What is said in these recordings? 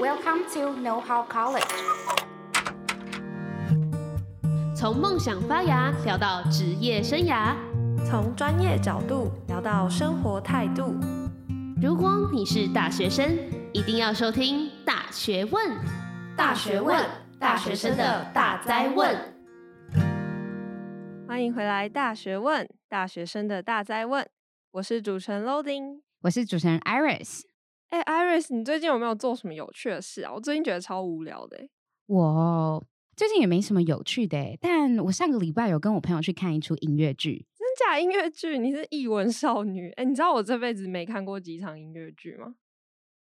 Welcome to Know How College。从梦想发芽聊到职业生涯，从专业角度聊到生活态度。如果你是大学生，一定要收听《大学问》。大学问，大学生的大哉问。欢迎回来，《大学问》，大学生的大哉问。我是主持人 Loading，我是主持人 Iris。哎，Iris，你最近有没有做什么有趣的事啊？我最近觉得超无聊的。我最近也没什么有趣的，但我上个礼拜有跟我朋友去看一出音乐剧。真假音乐剧？你是译文少女？哎，你知道我这辈子没看过几场音乐剧吗？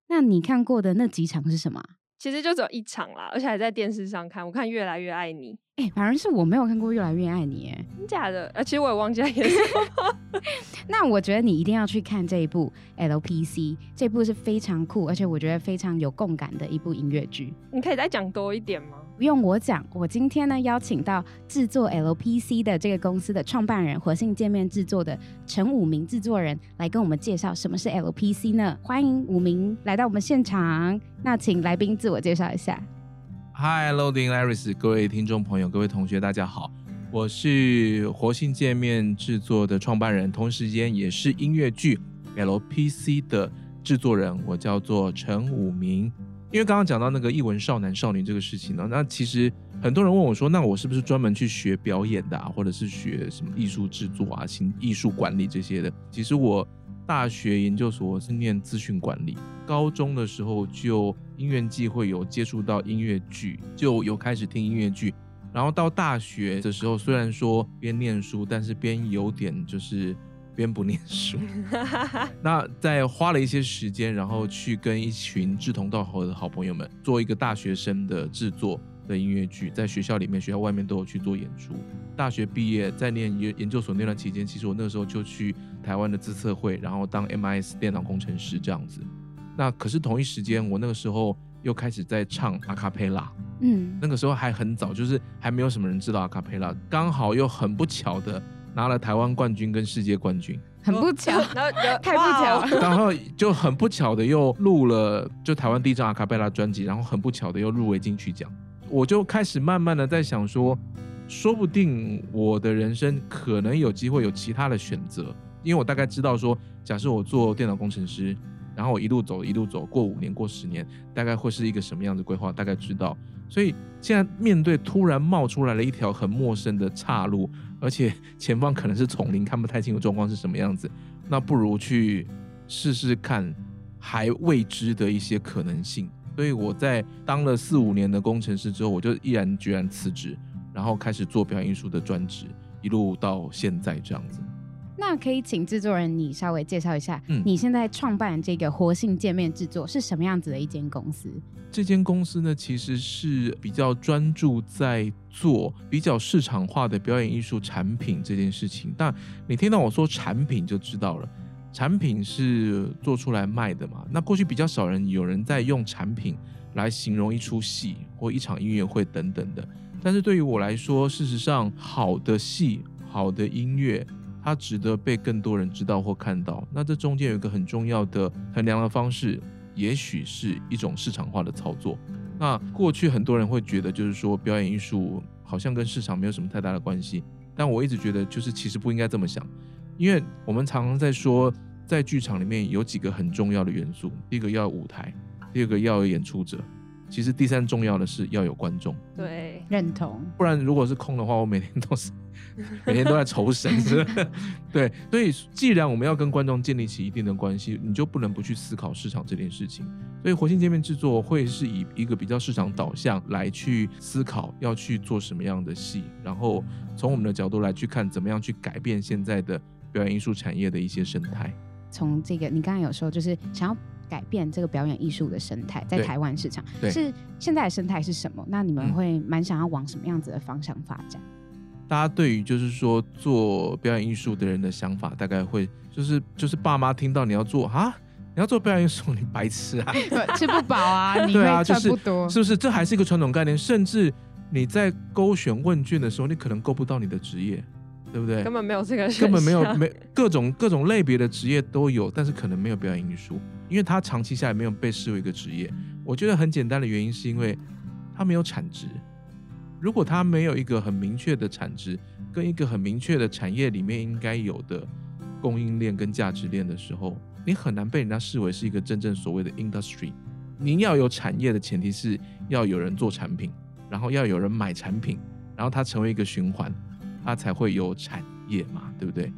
那你看过的那几场是什么？其实就只有一场啦，而且还在电视上看。我看《越来越爱你》。哎、欸，反而是我没有看过《越来越爱你》哎，真假的？而且我也忘记了演什么。那我觉得你一定要去看这一部 LPC，这部是非常酷，而且我觉得非常有共感的一部音乐剧。你可以再讲多一点吗？不用我讲，我今天呢邀请到制作 LPC 的这个公司的创办人，活性界面制作的陈武明制作人来跟我们介绍什么是 LPC 呢？欢迎武明来到我们现场。那请来宾自我介绍一下。Hi，Loading Iris，各位听众朋友，各位同学，大家好，我是活性界面制作的创办人，同时间也是音乐剧 LPC 的制作人，我叫做陈武明。因为刚刚讲到那个艺文少男少女这个事情呢，那其实很多人问我说，那我是不是专门去学表演的啊，或者是学什么艺术制作啊、新艺术管理这些的？其实我。大学研究所是念资讯管理，高中的时候就因缘际会有接触到音乐剧，就有开始听音乐剧。然后到大学的时候，虽然说边念书，但是边有点就是边不念书。那在花了一些时间，然后去跟一群志同道合的好朋友们做一个大学生的制作的音乐剧，在学校里面、学校外面都有去做演出。大学毕业，在念研研究所那段期间，其实我那个时候就去台湾的自测会，然后当 MIS 电脑工程师这样子。那可是同一时间，我那个时候又开始在唱阿卡贝拉。嗯，那个时候还很早，就是还没有什么人知道阿卡贝拉。刚好又很不巧的拿了台湾冠军跟世界冠军，很不巧，然后太不巧了。然后就很不巧的又录了就台湾第一张阿卡贝拉专辑，然后很不巧的又入围金曲奖。我就开始慢慢的在想说。说不定我的人生可能有机会有其他的选择，因为我大概知道说，假设我做电脑工程师，然后我一路走一路走过五年过十年，大概会是一个什么样的规划，大概知道。所以现在面对突然冒出来了一条很陌生的岔路，而且前方可能是丛林，看不太清楚状况是什么样子，那不如去试试看还未知的一些可能性。所以我在当了四五年的工程师之后，我就毅然决然辞职。然后开始做表演艺术的专职，一路到现在这样子。那可以请制作人你稍微介绍一下，嗯，你现在创办这个活性界面制作是什么样子的一间公司？这间公司呢，其实是比较专注在做比较市场化的表演艺术产品这件事情。但你听到我说产品就知道了，产品是做出来卖的嘛。那过去比较少人有人在用产品来形容一出戏或一场音乐会等等的。但是对于我来说，事实上，好的戏、好的音乐，它值得被更多人知道或看到。那这中间有一个很重要的衡量的方式，也许是一种市场化的操作。那过去很多人会觉得，就是说表演艺术好像跟市场没有什么太大的关系。但我一直觉得，就是其实不应该这么想，因为我们常常在说，在剧场里面有几个很重要的元素：第一个要舞台，第二个要有演出者。其实第三重要的是要有观众，对，认同。不然如果是空的话，我每天都是 每天都在愁神？对。所以既然我们要跟观众建立起一定的关系，你就不能不去思考市场这件事情。所以活性见面制作会是以一个比较市场导向来去思考要去做什么样的戏，然后从我们的角度来去看怎么样去改变现在的表演艺术产业的一些生态。从这个你刚才有说，就是想要。改变这个表演艺术的生态，在台湾市场是现在的生态是什么？那你们会蛮想要往什么样子的方向发展？大家对于就是说做表演艺术的人的想法，大概会就是就是爸妈听到你要做啊，你要做表演艺术，你白痴啊，吃不饱啊，你会赚不多，是不是？这还是一个传统概念，甚至你在勾选问卷的时候，你可能勾不到你的职业。对不对？根本没有这个，根本没有没各种各种类别的职业都有，但是可能没有表演艺术，因为它长期下来没有被视为一个职业。我觉得很简单的原因是因为它没有产值。如果它没有一个很明确的产值，跟一个很明确的产业里面应该有的供应链跟价值链的时候，你很难被人家视为是一个真正所谓的 industry。您要有产业的前提是要有人做产品，然后要有人买产品，然后它成为一个循环，它才会有产业嘛，对不对？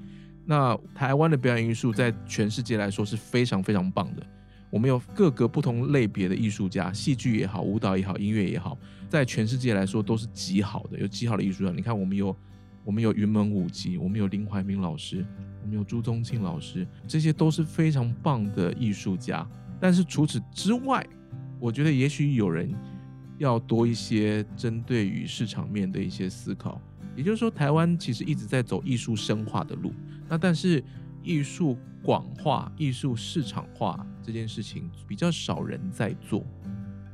那台湾的表演艺术在全世界来说是非常非常棒的。我们有各个不同类别的艺术家，戏剧也好，舞蹈也好，音乐也好，在全世界来说都是极好的，有极好的艺术家。你看，我们有我们有云门舞集，我们有林怀民老师，我们有朱宗庆老师，这些都是非常棒的艺术家。但是除此之外，我觉得也许有人要多一些针对于市场面的一些思考。也就是说，台湾其实一直在走艺术深化的路，那但是艺术广化、艺术市场化这件事情比较少人在做，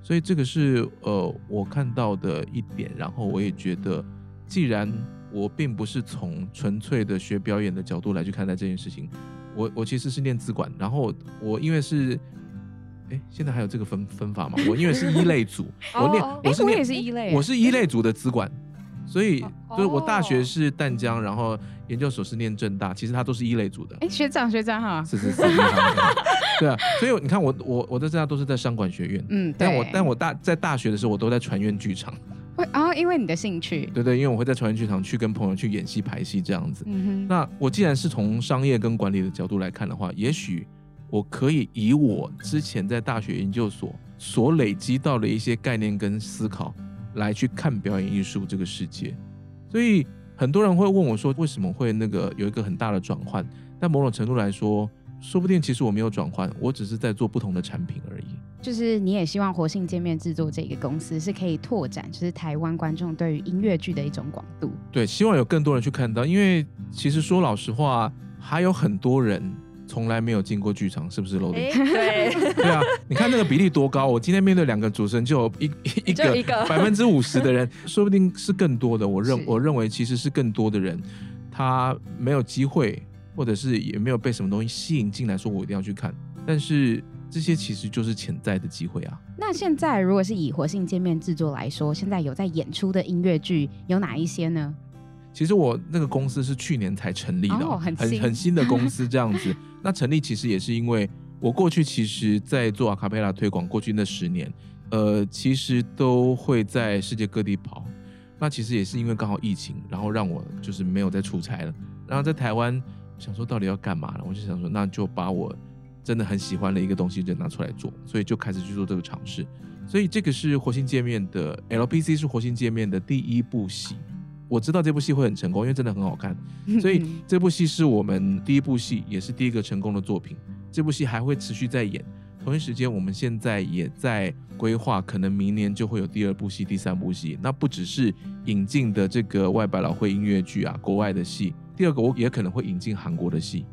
所以这个是呃我看到的一点。然后我也觉得，既然我并不是从纯粹的学表演的角度来去看待这件事情，我我其实是念资管，然后我因为是，哎，现在还有这个分分法吗？我因为是一类组，我念我是念我也是一类，我是一类组的资管。所以，就是我大学是淡江，然后研究所是念正大，其实它都是一类组的。哎，学长学长哈，是是是，对啊。所以你看我，我我我在政大都是在商管学院，嗯，但我但我大在大学的时候，我都在传院剧场。会啊，因为你的兴趣。对对，因为我会在传院剧场去跟朋友去演戏排戏这样子。嗯哼。那我既然是从商业跟管理的角度来看的话，也许我可以以我之前在大学研究所所累积到的一些概念跟思考。来去看表演艺术这个世界，所以很多人会问我说，为什么会那个有一个很大的转换？但某种程度来说，说不定其实我没有转换，我只是在做不同的产品而已。就是你也希望活性界面制作这个公司是可以拓展，就是台湾观众对于音乐剧的一种广度。对，希望有更多人去看到，因为其实说老实话，还有很多人。从来没有进过剧场，是不是 Loading？对对啊，你看那个比例多高！我今天面对两个主持人，就有一一个 百分之五十的人，说不定是更多的。我认我认为其实是更多的人，他没有机会，或者是也没有被什么东西吸引进来，说我一定要去看。但是这些其实就是潜在的机会啊。那现在如果是以活性见面制作来说，现在有在演出的音乐剧有哪一些呢？其实我那个公司是去年才成立的，哦、很新很，很新的公司这样子。那成立其实也是因为我过去其实，在做阿卡贝拉推广，过去那十年，呃，其实都会在世界各地跑。那其实也是因为刚好疫情，然后让我就是没有再出差了。然后在台湾想说到底要干嘛了，我就想说那就把我真的很喜欢的一个东西就拿出来做，所以就开始去做这个尝试。所以这个是活性界面的 LPC 是活性界面的第一部戏。我知道这部戏会很成功，因为真的很好看，所以这部戏是我们第一部戏，也是第一个成功的作品。这部戏还会持续在演，同一时间我们现在也在规划，可能明年就会有第二部戏、第三部戏。那不只是引进的这个外百老汇音乐剧啊，国外的戏。第二个我也可能会引进韩国的戏，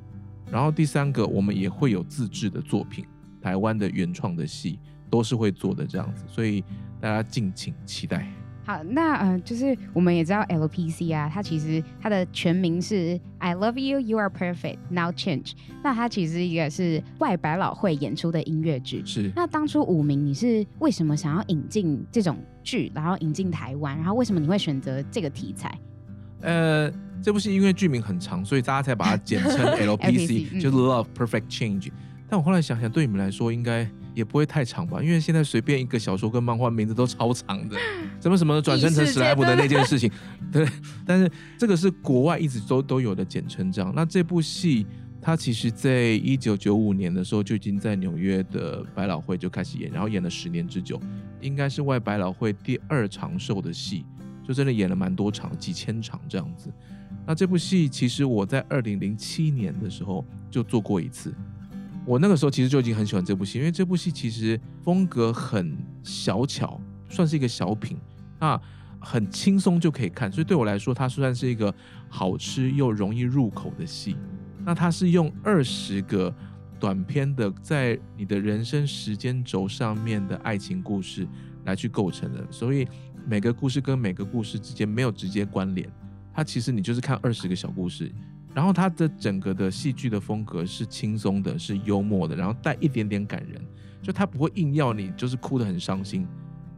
然后第三个我们也会有自制的作品，台湾的原创的戏都是会做的这样子，所以大家敬请期待。好，那嗯、呃，就是我们也知道 LPC 啊，它其实它的全名是 I Love You, You Are Perfect, Now Change。那它其实一个是外百老汇演出的音乐剧。是。那当初五名你是为什么想要引进这种剧，然后引进台湾，然后为什么你会选择这个题材？呃，这部戏因为剧名很长，所以大家才把它简称 LPC，LPC 就是 Love Perfect Change。但我后来想想，对你们来说应该。也不会太长吧，因为现在随便一个小说跟漫画名字都超长的，什么什么转生成史莱姆的那件事情，对。但是这个是国外一直都都有的简称，这样。那这部戏它其实在一九九五年的时候就已经在纽约的百老汇就开始演，然后演了十年之久，应该是外百老汇第二长寿的戏，就真的演了蛮多场，几千场这样子。那这部戏其实我在二零零七年的时候就做过一次。我那个时候其实就已经很喜欢这部戏，因为这部戏其实风格很小巧，算是一个小品，那很轻松就可以看，所以对我来说，它算是一个好吃又容易入口的戏。那它是用二十个短篇的，在你的人生时间轴上面的爱情故事来去构成的，所以每个故事跟每个故事之间没有直接关联，它其实你就是看二十个小故事。然后它的整个的戏剧的风格是轻松的，是幽默的，然后带一点点感人。就他不会硬要你就是哭得很伤心，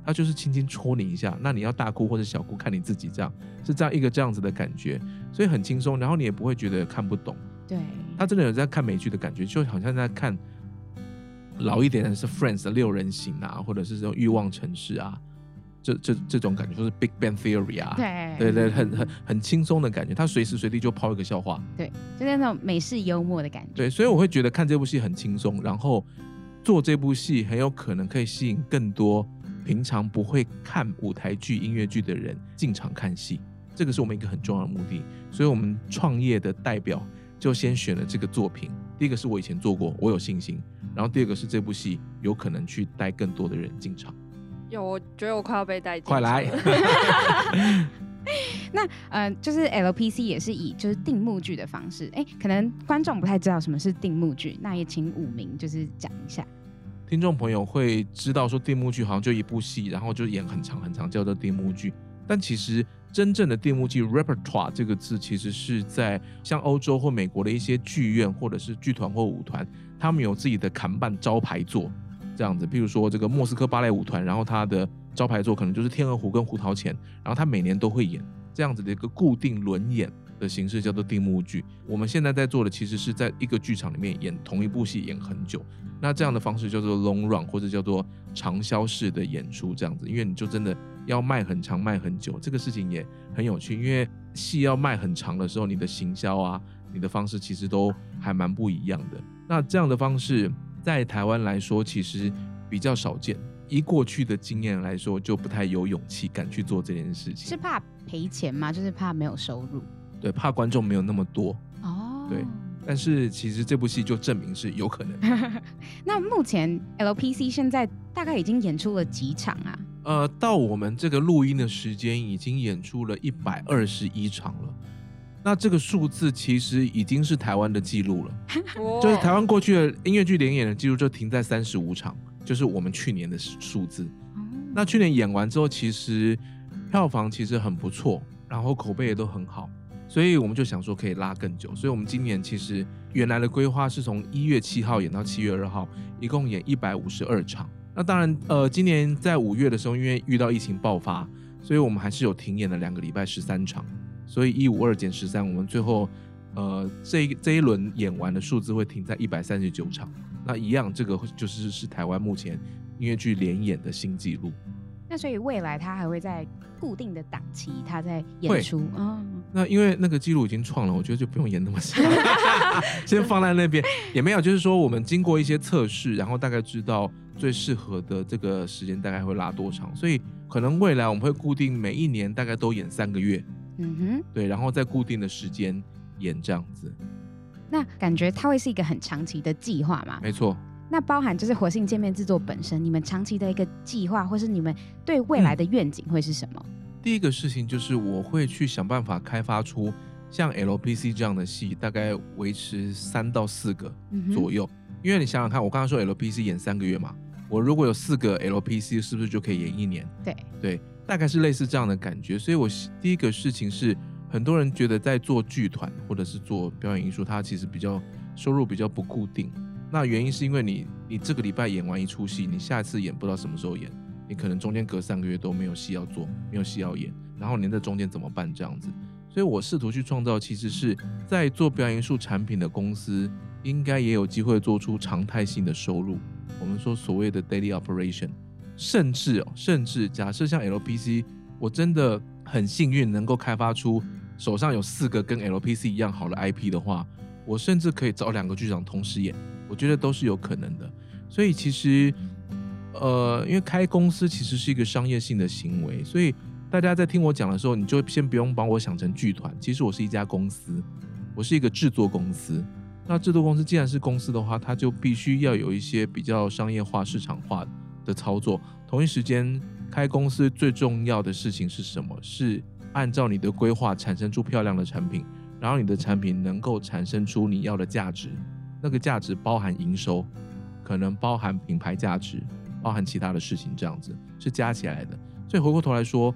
他就是轻轻戳你一下，那你要大哭或者小哭看你自己，这样是这样一个这样子的感觉，所以很轻松，然后你也不会觉得看不懂。对，他真的有在看美剧的感觉，就好像在看老一点的是 Friends 的六人行啊，或者是这种欲望城市啊。这这这种感觉，就是 Big Bang Theory 啊，对对对，很很很轻松的感觉，他随时随地就抛一个笑话，对，就是那种美式幽默的感觉。对，所以我会觉得看这部戏很轻松，然后做这部戏很有可能可以吸引更多平常不会看舞台剧、音乐剧的人进场看戏，这个是我们一个很重要的目的。所以我们创业的代表就先选了这个作品，第一个是我以前做过，我有信心，然后第二个是这部戏有可能去带更多的人进场。有，我觉得我快要被带进。快来！那呃，就是 LPC 也是以就是定目剧的方式，哎，可能观众不太知道什么是定目剧，那也请五名就是讲一下。听众朋友会知道说定目剧好像就一部戏，然后就演很长很长，叫做定目剧。但其实真正的定目剧 repertoire 这个字，其实是在像欧洲或美国的一些剧院或者是剧团或舞团，他们有自己的看板招牌作。这样子，譬如说这个莫斯科芭蕾舞团，然后他的招牌作可能就是《天鹅湖》跟《胡桃钳》，然后他每年都会演这样子的一个固定轮演的形式，叫做定目剧。我们现在在做的其实是在一个剧场里面演同一部戏演很久，那这样的方式叫做 long run 或者叫做长销式的演出，这样子，因为你就真的要卖很长、卖很久，这个事情也很有趣。因为戏要卖很长的时候，你的行销啊，你的方式其实都还蛮不一样的。那这样的方式。在台湾来说，其实比较少见。以过去的经验来说，就不太有勇气敢去做这件事情。是怕赔钱吗？就是怕没有收入？对，怕观众没有那么多。哦，对。但是其实这部戏就证明是有可能。那目前 LPC 现在大概已经演出了几场啊？呃，到我们这个录音的时间，已经演出了一百二十一场了。那这个数字其实已经是台湾的记录了，就是台湾过去的音乐剧连演的记录就停在三十五场，就是我们去年的数字。那去年演完之后，其实票房其实很不错，然后口碑也都很好，所以我们就想说可以拉更久。所以我们今年其实原来的规划是从一月七号演到七月二号，一共演一百五十二场。那当然，呃，今年在五月的时候，因为遇到疫情爆发，所以我们还是有停演了两个礼拜，十三场。所以一五二减十三，我们最后，呃，这一这一轮演完的数字会停在一百三十九场。那一样，这个就是是台湾目前音乐剧连演的新纪录。那所以未来他还会在固定的档期，他在演出啊。哦、那因为那个记录已经创了，我觉得就不用演那么长，先放在那边也没有。就是说，我们经过一些测试，然后大概知道最适合的这个时间大概会拉多长。所以可能未来我们会固定每一年大概都演三个月。嗯哼，对，然后在固定的时间演这样子，那感觉它会是一个很长期的计划嘛？没错。那包含就是活性界面制作本身，你们长期的一个计划，或是你们对未来的愿景会是什么？嗯，第一个事情就是我会去想办法开发出像 LPC 这样的戏，大概维持三到四个左右。嗯。因为你想想看，我刚刚说 LPC 演三个月嘛，我如果有四个 LPC，是不是就可以演一年？对对。大概是类似这样的感觉，所以我第一个事情是，很多人觉得在做剧团或者是做表演艺术，它其实比较收入比较不固定。那原因是因为你你这个礼拜演完一出戏，你下次演不知道什么时候演，你可能中间隔三个月都没有戏要做，没有戏要演，然后你在中间怎么办这样子？所以我试图去创造，其实是在做表演艺术产品的公司，应该也有机会做出常态性的收入。我们说所谓的 daily operation。甚至哦，甚至假设像 LPC，我真的很幸运能够开发出手上有四个跟 LPC 一样好的 IP 的话，我甚至可以找两个剧场同时演，我觉得都是有可能的。所以其实，呃，因为开公司其实是一个商业性的行为，所以大家在听我讲的时候，你就先不用把我想成剧团。其实我是一家公司，我是一个制作公司。那制作公司既然是公司的话，它就必须要有一些比较商业化、市场化的。操作，同一时间开公司最重要的事情是什么？是按照你的规划产生出漂亮的产品，然后你的产品能够产生出你要的价值，那个价值包含营收，可能包含品牌价值，包含其他的事情，这样子是加起来的。所以回过头来说，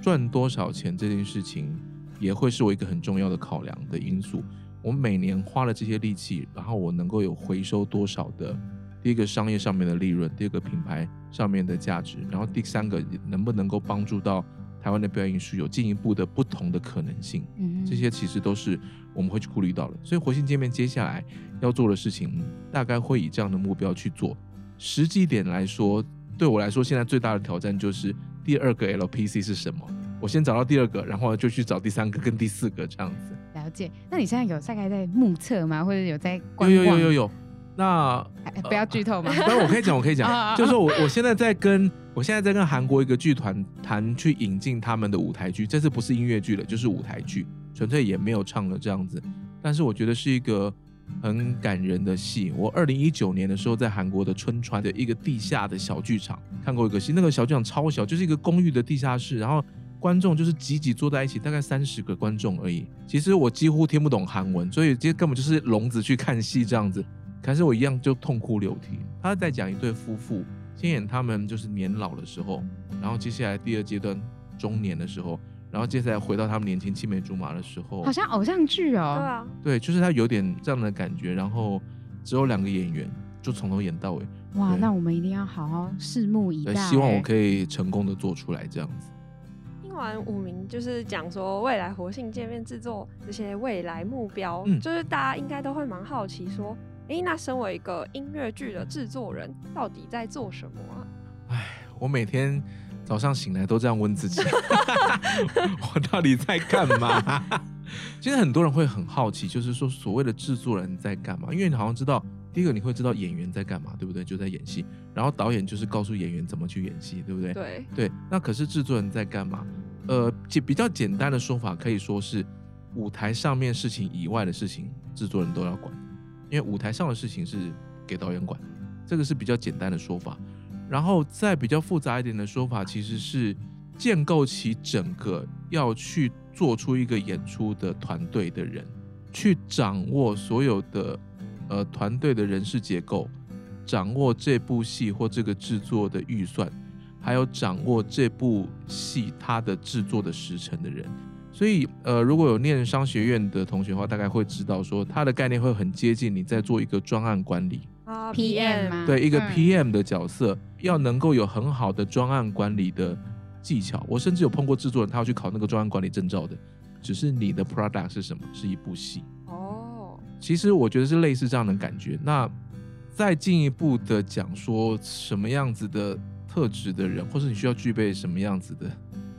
赚多少钱这件事情也会是我一个很重要的考量的因素。我每年花了这些力气，然后我能够有回收多少的第一个商业上面的利润，第二个品牌上面的价值，然后第三个能不能够帮助到台湾的表演艺术有进一步的不同的可能性。嗯，这些其实都是我们会去顾虑到的。所以活性界面接下来要做的事情，大概会以这样的目标去做。实际点来说，对我来说，现在最大的挑战就是第二个 LPC 是什么？我先找到第二个，然后就去找第三个跟第四个这样子。了解。那你现在有大概在目测吗？或者有在观？有有有有有。那、哎、不要剧透吗？不、呃，我可以讲，我可以讲，就是我我现在在跟我现在在跟韩国一个剧团谈去引进他们的舞台剧，这次不是音乐剧了，就是舞台剧，纯粹也没有唱了这样子。但是我觉得是一个很感人的戏。我二零一九年的时候在韩国的春川的一个地下的小剧场看过一个戏，那个小剧场超小，就是一个公寓的地下室，然后观众就是挤挤坐在一起，大概三十个观众而已。其实我几乎听不懂韩文，所以这根本就是聋子去看戏这样子。可是我一样就痛哭流涕。他在讲一对夫妇，先演他们就是年老的时候，然后接下来第二阶段中年的时候，然后接下来回到他们年轻青梅竹马的时候，好像偶像剧哦。对啊，对，就是他有点这样的感觉。然后只有两个演员，就从头演到尾。哇，那我们一定要好好拭目以待。希望我可以成功的做出来这样子。听完武明就是讲说未来活性界面制作这些未来目标，嗯，就是大家应该都会蛮好奇说。哎，那身为一个音乐剧的制作人，到底在做什么啊？哎，我每天早上醒来都这样问自己，我到底在干嘛？其实很多人会很好奇，就是说所谓的制作人在干嘛？因为你好像知道，第一个你会知道演员在干嘛，对不对？就在演戏，然后导演就是告诉演员怎么去演戏，对不对？对对。那可是制作人在干嘛？呃，简比较简单的说法可以说是舞台上面事情以外的事情，制作人都要管。因为舞台上的事情是给导演管，这个是比较简单的说法。然后再比较复杂一点的说法，其实是建构起整个要去做出一个演出的团队的人，去掌握所有的呃团队的人事结构，掌握这部戏或这个制作的预算，还有掌握这部戏它的制作的时程的人。所以，呃，如果有念商学院的同学的话，大概会知道说，它的概念会很接近你在做一个专案管理啊，PM 吗？对，一个 PM 的角色，嗯、要能够有很好的专案管理的技巧。我甚至有碰过制作人，他要去考那个专案管理证照的。只是你的 product 是什么？是一部戏哦。其实我觉得是类似这样的感觉。那再进一步的讲说，什么样子的特质的人，或是你需要具备什么样子的？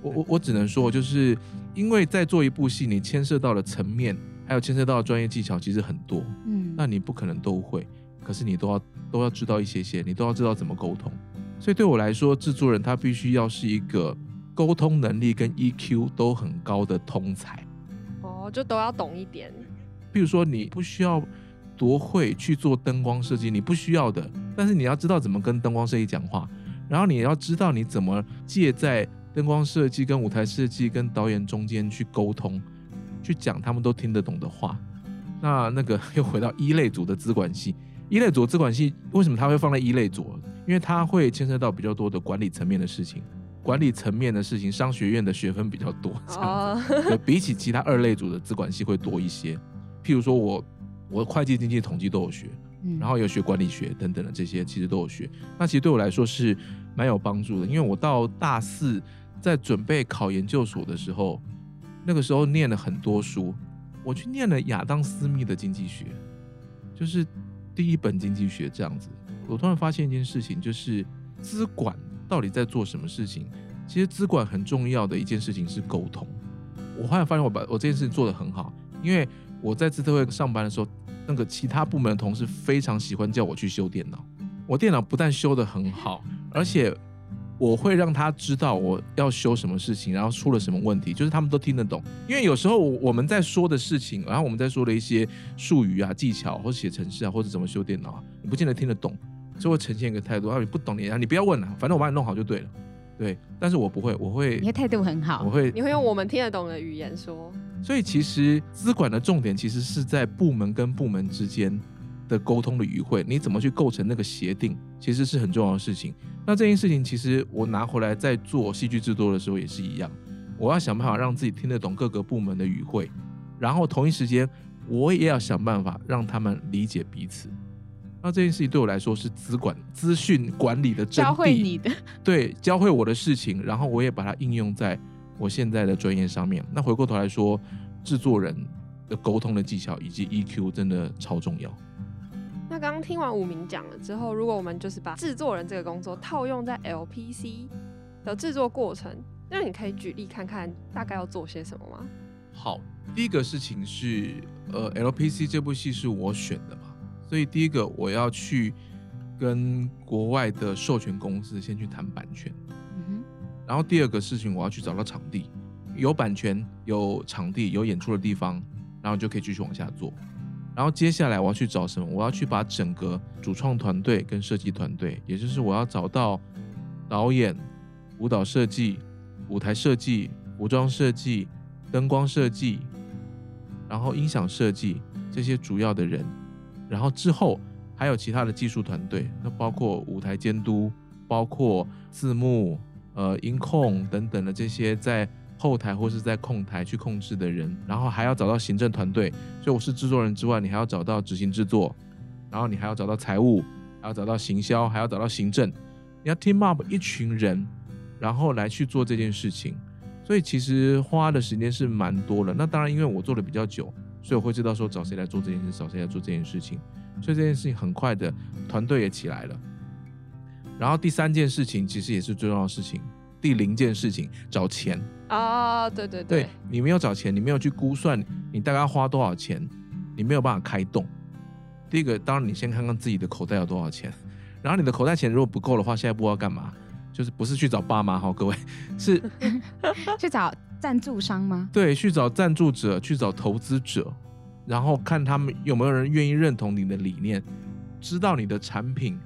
我我我只能说，就是因为在做一部戏，你牵涉到的层面，还有牵涉到的专业技巧，其实很多。嗯，那你不可能都会，可是你都要都要知道一些些，你都要知道怎么沟通。所以对我来说，制作人他必须要是一个沟通能力跟 EQ 都很高的通才。哦，就都要懂一点。比如说，你不需要多会去做灯光设计，你不需要的，但是你要知道怎么跟灯光设计讲话，然后你要知道你怎么借在。灯光设计跟舞台设计跟导演中间去沟通，去讲他们都听得懂的话。那那个又回到一类组的资管系，一类组资管系为什么他会放在一类组？因为它会牵涉到比较多的管理层面的事情，管理层面的事情，商学院的学分比较多，这样子，比起其他二类组的资管系会多一些。譬如说我，我会计、经济、统计都有学，然后有学管理学等等的这些，其实都有学。那其实对我来说是蛮有帮助的，因为我到大四。在准备考研究所的时候，那个时候念了很多书，我去念了亚当·斯密的经济学，就是第一本经济学这样子。我突然发现一件事情，就是资管到底在做什么事情？其实资管很重要的一件事情是沟通。我后来发现我把我这件事情做得很好，因为我在资特会上班的时候，那个其他部门的同事非常喜欢叫我去修电脑。我电脑不但修得很好，而且。我会让他知道我要修什么事情，然后出了什么问题，就是他们都听得懂。因为有时候我们在说的事情，然后我们在说的一些术语啊、技巧，或者写程式啊，或者怎么修电脑啊，你不见得听得懂，就会呈现一个态度啊，你不懂你啊，你不要问了，反正我帮你弄好就对了。对，但是我不会，我会，你的态度很好，我会，你会用我们听得懂的语言说。所以其实资管的重点其实是在部门跟部门之间的沟通的语汇，你怎么去构成那个协定，其实是很重要的事情。那这件事情其实我拿回来在做戏剧制作的时候也是一样，我要想办法让自己听得懂各个部门的语汇，然后同一时间我也要想办法让他们理解彼此。那这件事情对我来说是资管资讯管理的真谛，教会你的，对，教会我的事情，然后我也把它应用在我现在的专业上面。那回过头来说，制作人的沟通的技巧以及 EQ 真的超重要。那刚刚听完武明讲了之后，如果我们就是把制作人这个工作套用在 LPC 的制作过程，那你可以举例看看大概要做些什么吗？好，第一个事情是，呃，LPC 这部戏是我选的嘛。所以第一个我要去跟国外的授权公司先去谈版权，嗯哼，然后第二个事情我要去找到场地，有版权、有场地、有演出的地方，然后就可以继续往下做。然后接下来我要去找什么？我要去把整个主创团队跟设计团队，也就是我要找到导演、舞蹈设计、舞台设计、服装设计、灯光设计，然后音响设计这些主要的人。然后之后还有其他的技术团队，那包括舞台监督，包括字幕、呃音控等等的这些在后台或是在控台去控制的人，然后还要找到行政团队。所以我是制作人之外，你还要找到执行制作，然后你还要找到财务，还要找到行销，还要找到行政，你要 team up 一群人，然后来去做这件事情。所以其实花的时间是蛮多的。那当然，因为我做的比较久。所以我会知道说找谁来做这件事，找谁来做这件事情，所以这件事情很快的团队也起来了。然后第三件事情其实也是最重要的事情，第零件事情找钱啊，对对对，对，你没有找钱，你没有去估算你大概要花多少钱，你没有办法开动。第一个，当然你先看看自己的口袋有多少钱，然后你的口袋钱如果不够的话，下一步要干嘛？就是不是去找爸妈哈，各位是 去找。赞助商吗？对，去找赞助者，去找投资者，然后看他们有没有人愿意认同你的理念，知道你的产品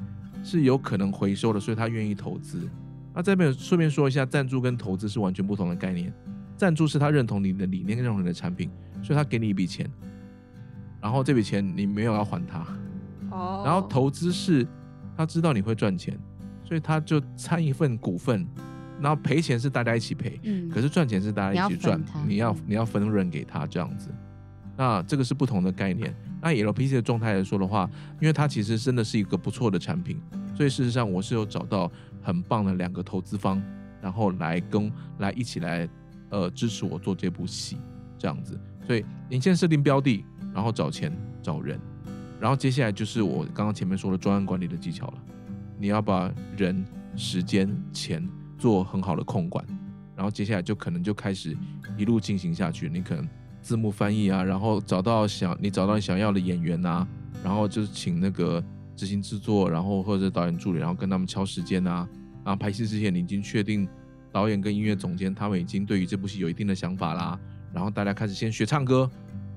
是有可能回收的，所以他愿意投资。那这边顺便说一下，赞助跟投资是完全不同的概念。赞助是他认同你的理念，认同你的产品，所以他给你一笔钱，然后这笔钱你没有要还他。哦。然后投资是他知道你会赚钱，所以他就参一份股份。然后赔钱是大家一起赔，嗯，可是赚钱是大家一起赚，你要你要分润给他这样子，那这个是不同的概念。那以 LPC 的状态来说的话，因为它其实真的是一个不错的产品，所以事实上我是有找到很棒的两个投资方，然后来跟来一起来呃支持我做这部戏这样子。所以你先设定标的，然后找钱找人，然后接下来就是我刚刚前面说的专案管理的技巧了，你要把人、时间、钱。做很好的控管，然后接下来就可能就开始一路进行下去。你可能字幕翻译啊，然后找到想你找到你想要的演员啊，然后就是请那个执行制作，然后或者导演助理，然后跟他们敲时间啊。然后拍戏之前你已经确定导演跟音乐总监他们已经对于这部戏有一定的想法啦。然后大家开始先学唱歌，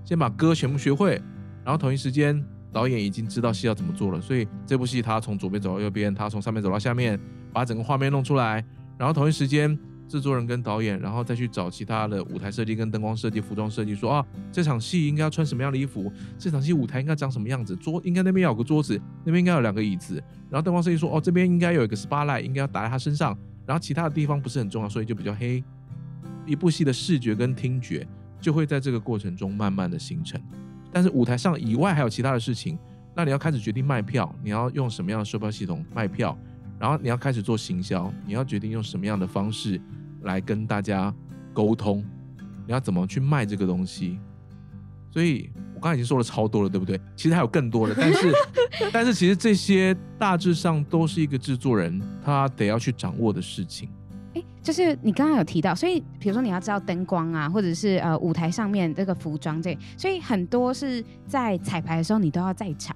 先把歌全部学会，然后同一时间导演已经知道戏要怎么做了，所以这部戏他从左边走到右边，他从上面走到下面，把整个画面弄出来。然后同一时间，制作人跟导演，然后再去找其他的舞台设计、跟灯光设计、服装设计，说啊，这场戏应该要穿什么样的衣服？这场戏舞台应该长什么样子？桌应该那边有个桌子，那边应该有两个椅子。然后灯光设计说，哦，这边应该有一个 spotlight，应该要打在他身上。然后其他的地方不是很重要，所以就比较黑。一部戏的视觉跟听觉就会在这个过程中慢慢的形成。但是舞台上以外还有其他的事情，那你要开始决定卖票，你要用什么样的售票系统卖票？然后你要开始做行销，你要决定用什么样的方式来跟大家沟通，你要怎么去卖这个东西。所以我刚才已经说了超多了，对不对？其实还有更多的，但是 但是其实这些大致上都是一个制作人他得要去掌握的事情。诶，就是你刚刚有提到，所以比如说你要知道灯光啊，或者是呃舞台上面这个服装这，所以很多是在彩排的时候你都要在场。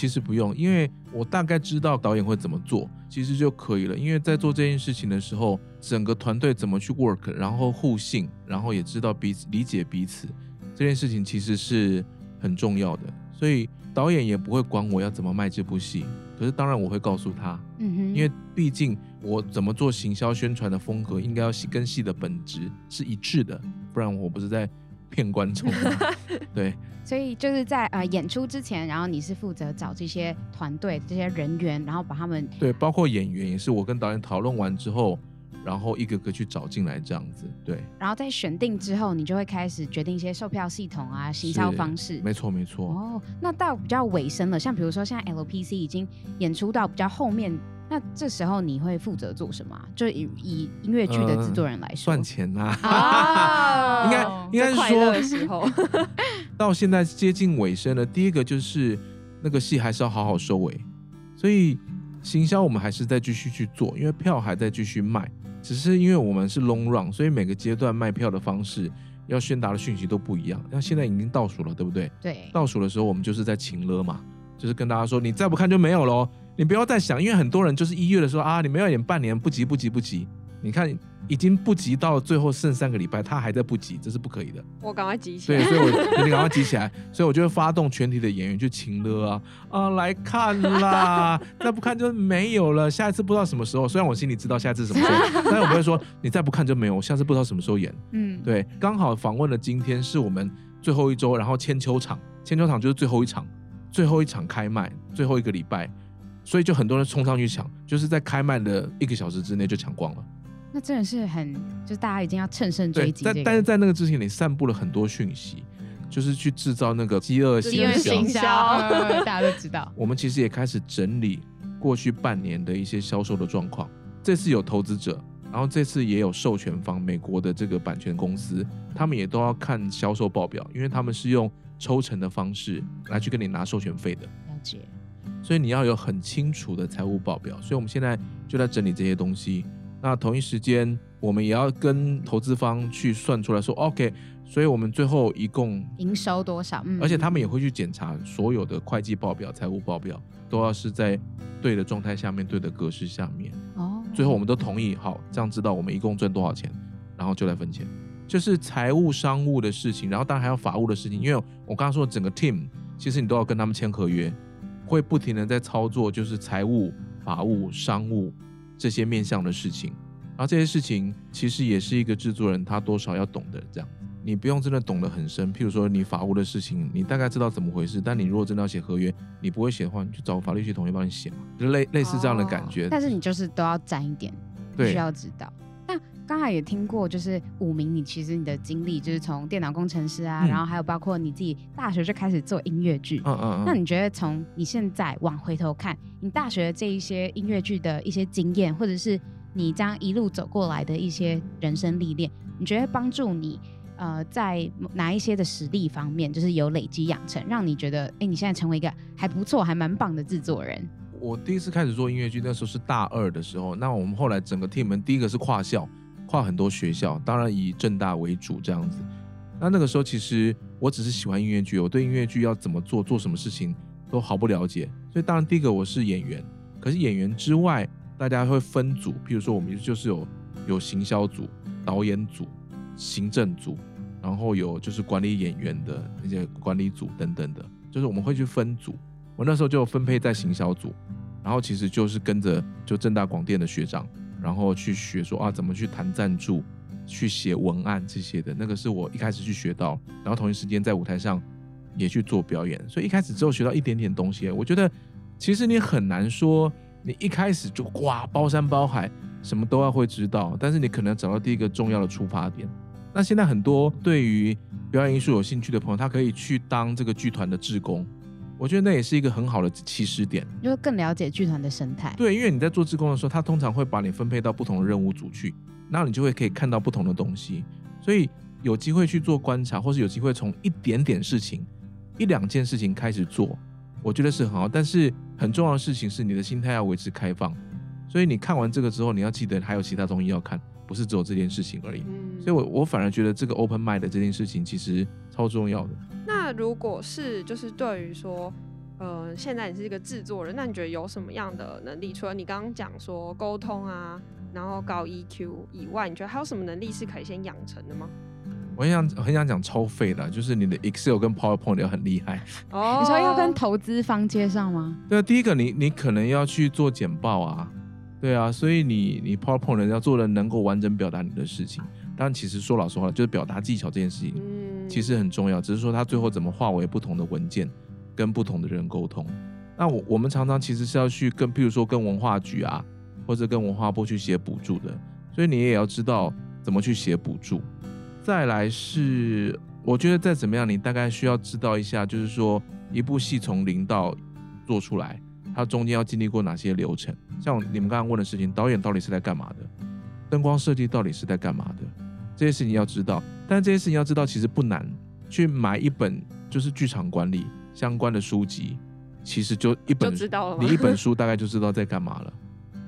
其实不用，因为我大概知道导演会怎么做，其实就可以了。因为在做这件事情的时候，整个团队怎么去 work，然后互信，然后也知道彼此理解彼此，这件事情其实是很重要的。所以导演也不会管我要怎么卖这部戏，可是当然我会告诉他，嗯哼，因为毕竟我怎么做行销宣传的风格，应该要跟戏的本质是一致的，不然我不是在。骗观众，对，所以就是在呃演出之前，然后你是负责找这些团队、这些人员，然后把他们对，包括演员也是我跟导演讨论完之后，然后一个个去找进来这样子。对，然后在选定之后，你就会开始决定一些售票系统啊、行销方式。没错，没错。哦，那到比较尾声了，像比如说现在 LPC 已经演出到比较后面。那这时候你会负责做什么？就以以音乐剧的制作人来说，赚钱呐。啊，应该应该是说，的时候 到现在接近尾声了。第一个就是那个戏还是要好好收尾，所以行销我们还是在继续去做，因为票还在继续卖。只是因为我们是 long run，所以每个阶段卖票的方式要宣达的讯息都不一样。那现在已经倒数了，对不对？对。倒数的时候，我们就是在情勒嘛，就是跟大家说，你再不看就没有喽。你不要再想，因为很多人就是一月的时候啊，你们要演半年，不急不急不急。你看已经不急到最后剩三个礼拜，他还在不急，这是不可以的。我赶快急起来。对，所以我你赶快急起来。所以我就会发动全体的演员去请了啊啊来看啦，再不看就没有了。下一次不知道什么时候，虽然我心里知道下一次什么时候，但是我不会说你再不看就没有，我下次不知道什么时候演。嗯，对，刚好访问的今天是我们最后一周，然后千秋场，千秋场就是最后一场，最后一场开卖，最后一个礼拜。所以就很多人冲上去抢，就是在开卖的一个小时之内就抢光了。那真的是很，就是大家已经要乘胜追击。但但是在那个之前，你散布了很多讯息，就是去制造那个饥饿行销。行销，大家都知道。我们其实也开始整理过去半年的一些销售的状况。这次有投资者，然后这次也有授权方，美国的这个版权公司，他们也都要看销售报表，因为他们是用抽成的方式来去跟你拿授权费的。了解。所以你要有很清楚的财务报表，所以我们现在就在整理这些东西。那同一时间，我们也要跟投资方去算出来说，OK，所以我们最后一共营收多少？嗯，而且他们也会去检查所有的会计报表、财务报表，都要是在对的状态下面、对的格式下面。哦，最后我们都同意，好，这样知道我们一共赚多少钱，然后就来分钱，就是财务、商务的事情，然后当然还有法务的事情，因为我刚刚说的整个 team，其实你都要跟他们签合约。会不停的在操作，就是财务、法务、商务这些面向的事情，然后这些事情其实也是一个制作人他多少要懂的。这样，你不用真的懂得很深。譬如说你法务的事情，你大概知道怎么回事，但你如果真的要写合约，你不会写的话，你就找法律系同学帮你写嘛，就类类似这样的感觉。哦，但是你就是都要沾一点，对，需要知道。刚才也听过，就是五名，你其实你的经历就是从电脑工程师啊，嗯、然后还有包括你自己大学就开始做音乐剧。嗯嗯，嗯。那你觉得从你现在往回头看，你大学的这一些音乐剧的一些经验，或者是你这样一路走过来的一些人生历练，你觉得帮助你呃在哪一些的实力方面，就是有累积养成，让你觉得哎，你现在成为一个还不错、还蛮棒的制作人？我第一次开始做音乐剧，那时候是大二的时候。那我们后来整个 team 第一个是跨校。跨很多学校，当然以正大为主这样子。那那个时候其实我只是喜欢音乐剧，我对音乐剧要怎么做、做什么事情都毫不了解。所以当然第一个我是演员，可是演员之外，大家会分组，譬如说我们就是有有行销组、导演组、行政组，然后有就是管理演员的那些管理组等等的，就是我们会去分组。我那时候就分配在行销组，然后其实就是跟着就正大广电的学长。然后去学说啊，怎么去谈赞助，去写文案这些的，那个是我一开始去学到。然后同一时间在舞台上也去做表演，所以一开始只有学到一点点东西。我觉得其实你很难说，你一开始就哇包山包海，什么都要会知道。但是你可能找到第一个重要的出发点。那现在很多对于表演艺术有兴趣的朋友，他可以去当这个剧团的志工。我觉得那也是一个很好的起始点，就更了解剧团的生态。对，因为你在做志工的时候，他通常会把你分配到不同的任务组去，那你就会可以看到不同的东西。所以有机会去做观察，或是有机会从一点点事情、一两件事情开始做，我觉得是很好。但是很重要的事情是，你的心态要维持开放。所以你看完这个之后，你要记得还有其他东西要看，不是只有这件事情而已。嗯。所以我我反而觉得这个 open mind 的这件事情其实超重要的。那如果是就是对于说，呃，现在你是一个制作人，那你觉得有什么样的能力？除了你刚刚讲说沟通啊，然后高 EQ 以外，你觉得还有什么能力是可以先养成的吗？我很想很想讲超废的，就是你的 Excel 跟 PowerPoint 要很厉害。哦，你说要跟投资方接上吗？对啊，第一个你你可能要去做简报啊，对啊，所以你你 PowerPoint 要做的能够完整表达你的事情。但其实说老实话，就是表达技巧这件事情，嗯，其实很重要。只是说它最后怎么化为不同的文件，跟不同的人沟通。那我我们常常其实是要去跟，譬如说跟文化局啊，或者跟文化部去写补助的。所以你也要知道怎么去写补助。再来是，我觉得再怎么样，你大概需要知道一下，就是说一部戏从零到做出来，它中间要经历过哪些流程。像你们刚刚问的事情，导演到底是在干嘛的？灯光设计到底是在干嘛的？这些事情要知道。但这些事情要知道其实不难，去买一本就是剧场管理相关的书籍，其实就一本，就知道了你一本书大概就知道在干嘛了。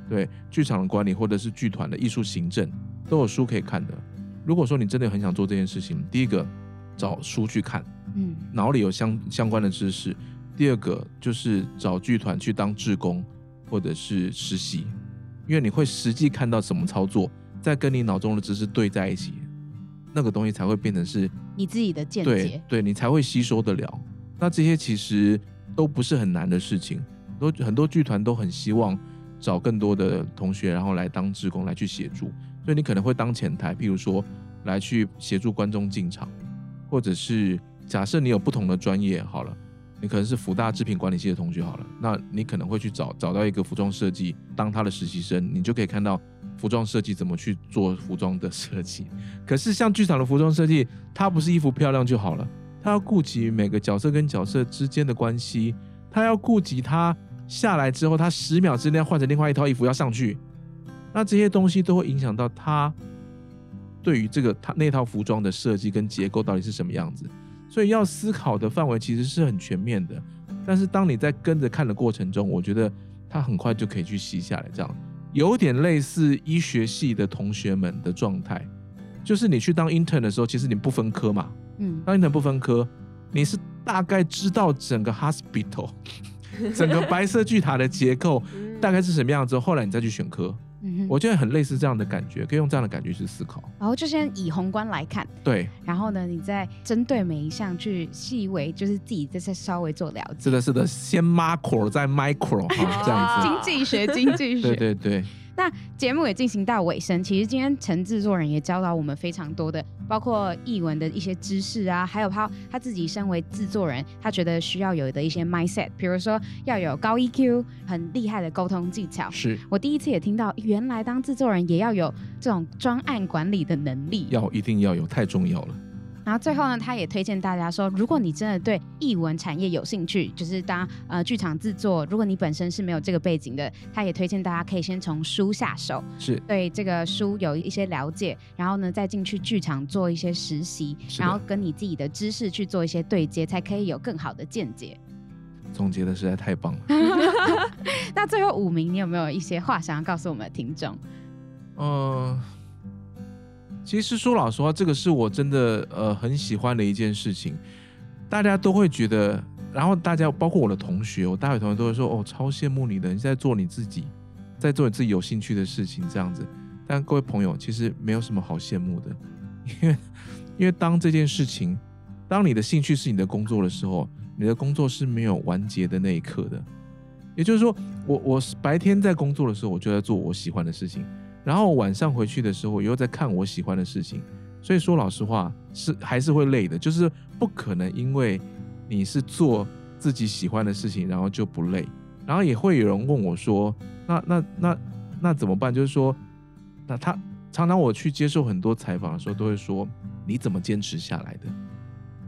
对，剧场的管理或者是剧团的艺术行政都有书可以看的。如果说你真的很想做这件事情，第一个找书去看，嗯，脑里有相相关的知识；第二个就是找剧团去当志工或者是实习，因为你会实际看到怎么操作，再跟你脑中的知识对在一起，那个东西才会变成是你自己的见解，对，对你才会吸收得了。那这些其实都不是很难的事情，都很多剧团都很希望找更多的同学，然后来当志工来去协助。所以你可能会当前台，譬如说来去协助观众进场，或者是假设你有不同的专业，好了，你可能是福大制品管理系的同学，好了，那你可能会去找找到一个服装设计当他的实习生，你就可以看到服装设计怎么去做服装的设计。可是像剧场的服装设计，它不是衣服漂亮就好了，它要顾及每个角色跟角色之间的关系，它要顾及它下来之后，它十秒之内换成另外一套衣服要上去。那这些东西都会影响到他对于这个他那套服装的设计跟结构到底是什么样子，所以要思考的范围其实是很全面的。但是当你在跟着看的过程中，我觉得他很快就可以去吸下来，这样有点类似医学系的同学们的状态，就是你去当 intern 的时候，其实你不分科嘛，嗯，当 intern 不分科，你是大概知道整个 hospital 整个白色巨塔的结构大概是什么样子，后来你再去选科。嗯，我觉得很类似这样的感觉，可以用这样的感觉去思考。然后就先以宏观来看，对。然后呢，你再针对每一项去细微，就是自己再稍微做了解。是的，是的，先 macro 再 micro 哈，这样子。经济学，经济学。对对对。那节目也进行到尾声，其实今天陈制作人也教导我们非常多的，包括译文的一些知识啊，还有他他自己身为制作人，他觉得需要有的一些 mindset，比如说要有高 EQ，很厉害的沟通技巧。是我第一次也听到，原来当制作人也要有这种专案管理的能力，要一定要有，太重要了。然后最后呢，他也推荐大家说，如果你真的对译文产业有兴趣，就是当呃剧场制作，如果你本身是没有这个背景的，他也推荐大家可以先从书下手，是对这个书有一些了解，然后呢再进去剧场做一些实习，然后跟你自己的知识去做一些对接，才可以有更好的见解。总结的实在太棒了。那最后五名，你有没有一些话想要告诉我们的听众？嗯、呃。其实说老实话，这个是我真的呃很喜欢的一件事情。大家都会觉得，然后大家包括我的同学，我大学同学都会说：“哦，超羡慕你的，你在做你自己，在做你自己有兴趣的事情，这样子。”但各位朋友，其实没有什么好羡慕的，因为因为当这件事情，当你的兴趣是你的工作的时候，你的工作是没有完结的那一刻的。也就是说，我我白天在工作的时候，我就在做我喜欢的事情。然后晚上回去的时候，又在看我喜欢的事情，所以说老实话是还是会累的，就是不可能因为你是做自己喜欢的事情，然后就不累。然后也会有人问我说：“那那那那怎么办？”就是说，那他常常我去接受很多采访的时候，都会说：“你怎么坚持下来的？”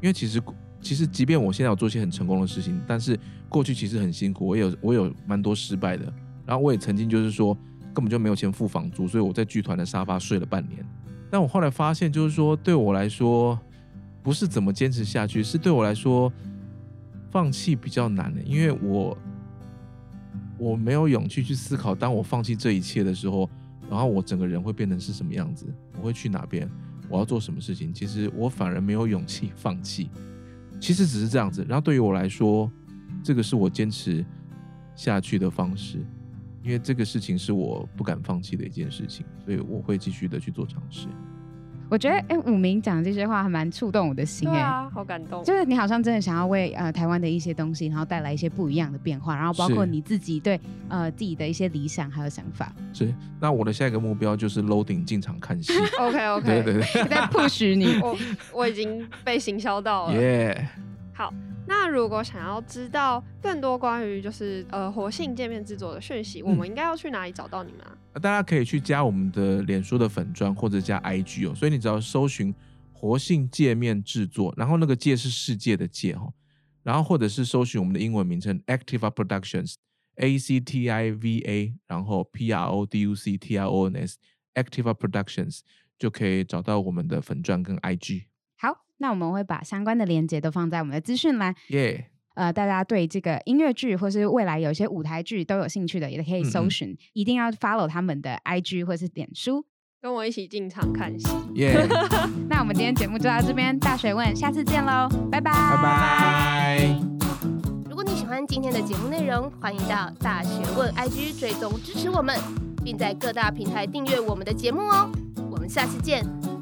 因为其实其实即便我现在有做些很成功的事情，但是过去其实很辛苦，我有我有蛮多失败的。然后我也曾经就是说。根本就没有钱付房租，所以我在剧团的沙发睡了半年。但我后来发现，就是说对我来说，不是怎么坚持下去，是对我来说放弃比较难的，因为我我没有勇气去思考，当我放弃这一切的时候，然后我整个人会变成是什么样子，我会去哪边，我要做什么事情。其实我反而没有勇气放弃，其实只是这样子。然后对于我来说，这个是我坚持下去的方式。因为这个事情是我不敢放弃的一件事情，所以我会继续的去做尝试。我觉得，哎，武明讲的这些话还蛮触动我的心，哎，啊，好感动。就是你好像真的想要为呃台湾的一些东西，然后带来一些不一样的变化，然后包括你自己对呃自己的一些理想还有想法。是，那我的下一个目标就是 loading 进场看戏。OK OK，对对对，在 push 你，我我已经被行销到了。耶，yeah. 好。那如果想要知道更多关于就是呃活性界面制作的讯息，嗯、我们应该要去哪里找到你们啊？大家可以去加我们的脸书的粉砖或者加 IG 哦，所以你只要搜寻活性界面制作，然后那个界是世界的界哈，然后或者是搜寻我们的英文名称 Activa Productions A C T I V A，然后 P R O D U C T I O N S Activa Productions 就可以找到我们的粉钻跟 IG。好，那我们会把相关的链接都放在我们的资讯栏。耶，Yeah. 呃，大家对这个音乐剧或是未来有一些舞台剧都有兴趣的，也可以搜寻，嗯嗯一定要 follow 他们的 IG 或是点书，跟我一起进场看戏。耶，那我们今天节目就到这边，大学问，下次见喽，拜拜，拜拜。如果你喜欢今天的节目内容，欢迎到大学问 IG 追踪支持我们，并在各大平台订阅我们的节目哦。我们下次见。